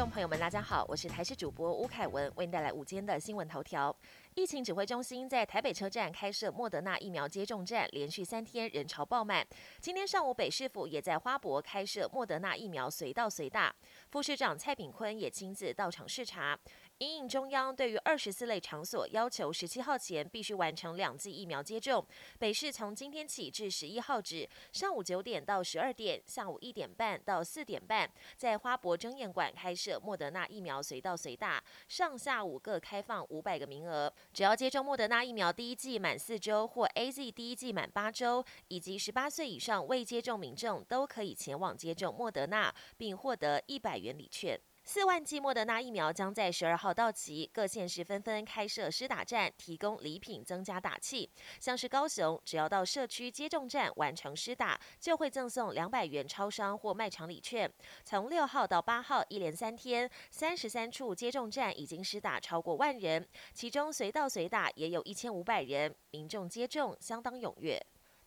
众朋友们，大家好，我是台视主播吴凯文，为您带来午间的新闻头条。疫情指挥中心在台北车站开设莫德纳疫苗接种站，连续三天人潮爆满。今天上午，北市府也在花博开设莫德纳疫苗随到随打，副市长蔡炳坤也亲自到场视察。因应中央对于二十四类场所要求，十七号前必须完成两剂疫苗接种。北市从今天起至十一号止，上午九点到十二点，下午一点半到四点半，在花博争艳馆开设莫德纳疫苗随到随打，上下午各开放五百个名额。只要接种莫德纳疫苗第一剂满四周，或 A Z 第一剂满八周，以及十八岁以上未接种民众，都可以前往接种莫德纳，并获得一百元礼券。四万剂莫德纳疫苗将在十二号到期，各县市纷纷开设施打站，提供礼品增加打气。像是高雄，只要到社区接种站完成施打，就会赠送两百元超商或卖场礼券。从六号到八号，一连三天，三十三处接种站已经施打超过万人，其中随到随打也有一千五百人，民众接种相当踊跃。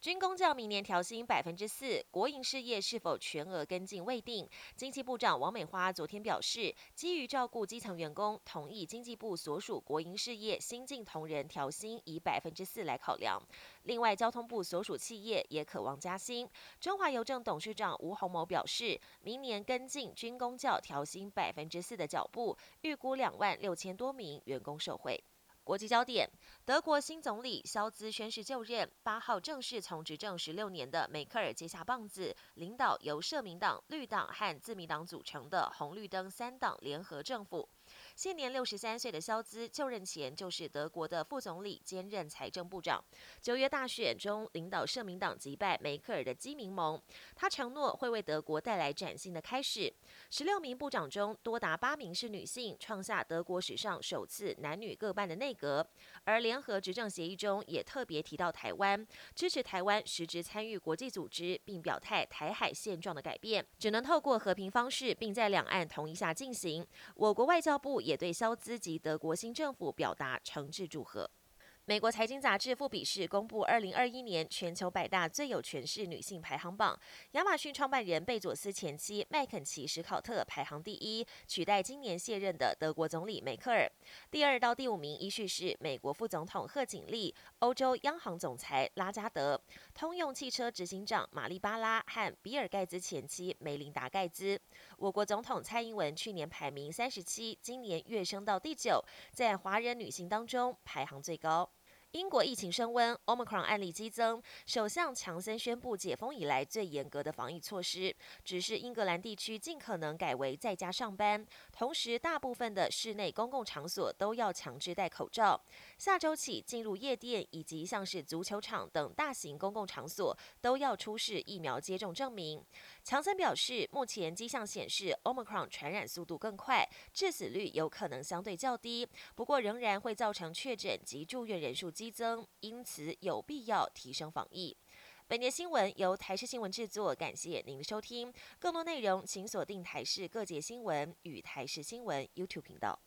军工教明年调薪百分之四，国营事业是否全额跟进未定。经济部长王美花昨天表示，基于照顾基层员工，同意经济部所属国营事业新进同仁调薪以百分之四来考量。另外，交通部所属企业也渴望加薪。中华邮政董事长吴鸿谋表示，明年跟进军工教调薪百分之四的脚步，预估两万六千多名员工受惠。国际焦点：德国新总理肖兹宣誓就任，八号正式从执政十六年的梅克尔接下棒子，领导由社民党、绿党和自民党组成的红绿灯三党联合政府。现年六十三岁的肖兹就任前就是德国的副总理，兼任财政部长。九月大选中，领导社民党击败梅克尔的基民盟。他承诺会为德国带来崭新的开始。十六名部长中，多达八名是女性，创下德国史上首次男女各半的内阁。而联合执政协议中也特别提到台湾，支持台湾实质参与国际组织，并表态台海现状的改变只能透过和平方式，并在两岸同意下进行。我国外交部。也对肖兹及德国新政府表达诚挚祝贺。美国财经杂志《富比士》公布二零二一年全球百大最有权势女性排行榜，亚马逊创办人贝佐斯前妻麦肯齐·史考特排行第一，取代今年卸任的德国总理梅克尔。第二到第五名依序是美国副总统贺锦丽、欧洲央行总裁拉加德、通用汽车执行长玛丽巴拉和比尔盖茨前妻梅琳达盖茨。我国总统蔡英文去年排名三十七，今年跃升到第九，在华人女性当中排行最高。英国疫情升温，Omicron 案例激增。首相强森宣布解封以来最严格的防疫措施，只是英格兰地区尽可能改为在家上班，同时大部分的室内公共场所都要强制戴口罩。下周起，进入夜店以及像是足球场等大型公共场所都要出示疫苗接种证明。强森表示，目前迹象显示，Omicron 传染速度更快，致死率有可能相对较低，不过仍然会造成确诊及住院人数。激增，因此有必要提升防疫。本节新闻由台视新闻制作，感谢您的收听。更多内容请锁定台视各界新闻与台视新闻 YouTube 频道。